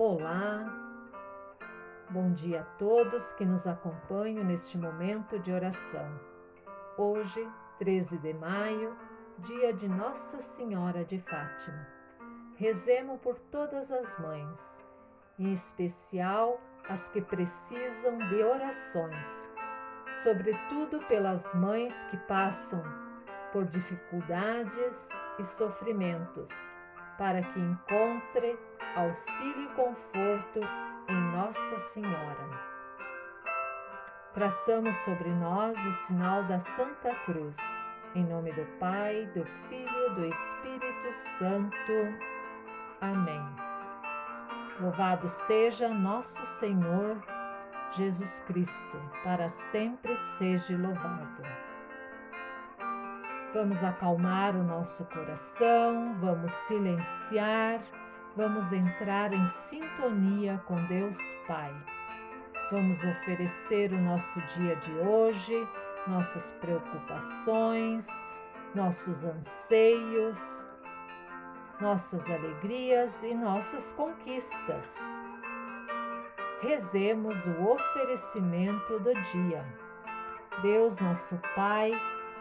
Olá, bom dia a todos que nos acompanham neste momento de oração. Hoje, 13 de maio, dia de Nossa Senhora de Fátima. Rezemos por todas as mães, em especial as que precisam de orações, sobretudo pelas mães que passam por dificuldades e sofrimentos, para que encontre auxílio e conforto em Nossa Senhora. Traçamos sobre nós o sinal da Santa Cruz, em nome do Pai, do Filho e do Espírito Santo. Amém. Louvado seja nosso Senhor Jesus Cristo, para sempre seja louvado. Vamos acalmar o nosso coração, vamos silenciar vamos entrar em sintonia com Deus Pai. Vamos oferecer o nosso dia de hoje, nossas preocupações, nossos anseios, nossas alegrias e nossas conquistas. Rezemos o oferecimento do dia. Deus, nosso Pai,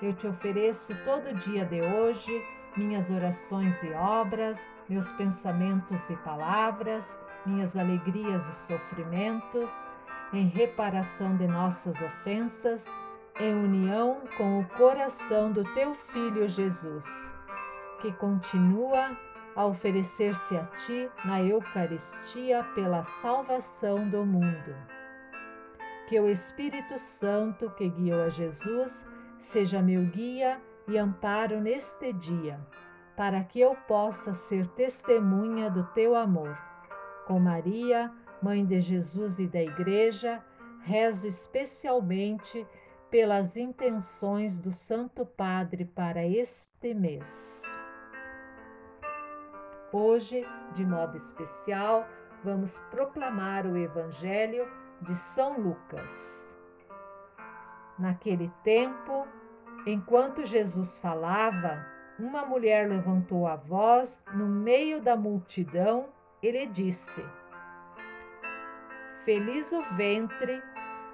eu te ofereço todo o dia de hoje minhas orações e obras, meus pensamentos e palavras, minhas alegrias e sofrimentos, em reparação de nossas ofensas, em união com o coração do teu Filho Jesus, que continua a oferecer-se a ti na Eucaristia pela salvação do mundo. Que o Espírito Santo que guiou a Jesus seja meu guia e amparo neste dia, para que eu possa ser testemunha do teu amor. Com Maria, Mãe de Jesus e da Igreja, rezo especialmente pelas intenções do Santo Padre para este mês. Hoje, de modo especial, vamos proclamar o Evangelho de São Lucas. Naquele tempo, Enquanto Jesus falava, uma mulher levantou a voz no meio da multidão e lhe disse: Feliz o ventre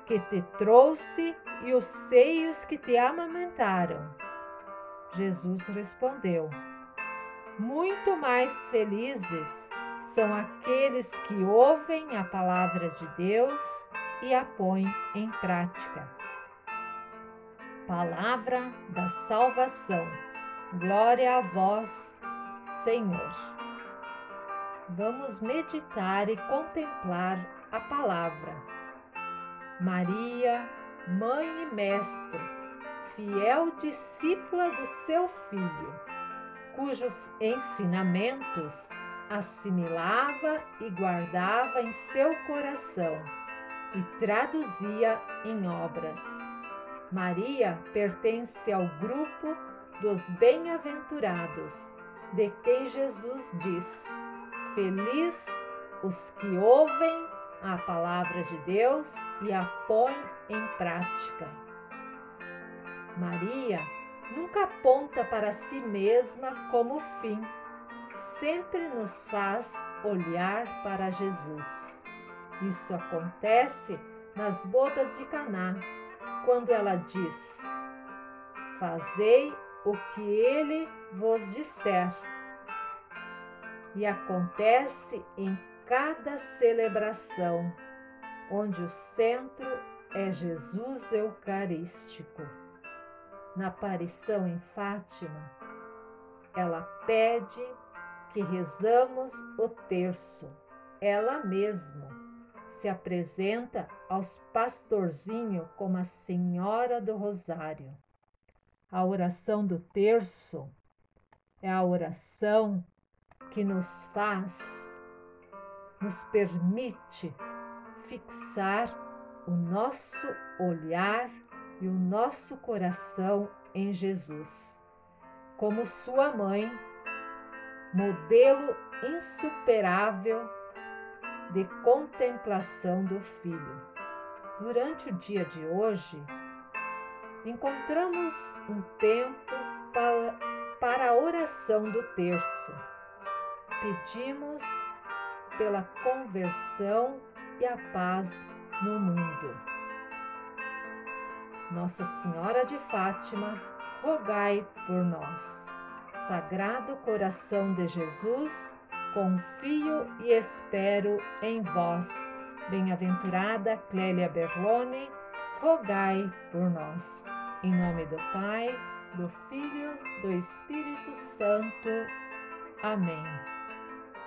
que te trouxe e os seios que te amamentaram. Jesus respondeu: Muito mais felizes são aqueles que ouvem a palavra de Deus e a põem em prática. Palavra da salvação. Glória a vós, Senhor. Vamos meditar e contemplar a palavra. Maria, mãe e mestre, fiel discípula do seu filho, cujos ensinamentos assimilava e guardava em seu coração e traduzia em obras Maria pertence ao grupo dos bem-aventurados, de quem Jesus diz: Feliz os que ouvem a palavra de Deus e a põem em prática. Maria nunca aponta para si mesma como fim, sempre nos faz olhar para Jesus. Isso acontece nas bodas de Caná, quando ela diz: Fazei o que ele vos disser. E acontece em cada celebração, onde o centro é Jesus Eucarístico. Na aparição em Fátima, ela pede que rezamos o terço, ela mesma se apresenta aos pastorzinhos como a Senhora do Rosário. A oração do terço é a oração que nos faz, nos permite fixar o nosso olhar e o nosso coração em Jesus, como sua mãe, modelo insuperável de contemplação do Filho. Durante o dia de hoje, encontramos um tempo para a oração do terço. Pedimos pela conversão e a paz no mundo. Nossa Senhora de Fátima, rogai por nós. Sagrado coração de Jesus, confio e espero em vós. Bem-aventurada Clélia Berlone, rogai por nós. Em nome do Pai, do Filho, do Espírito Santo. Amém.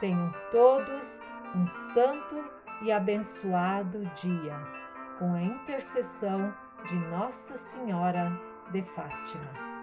Tenham todos um santo e abençoado dia, com a intercessão de Nossa Senhora de Fátima.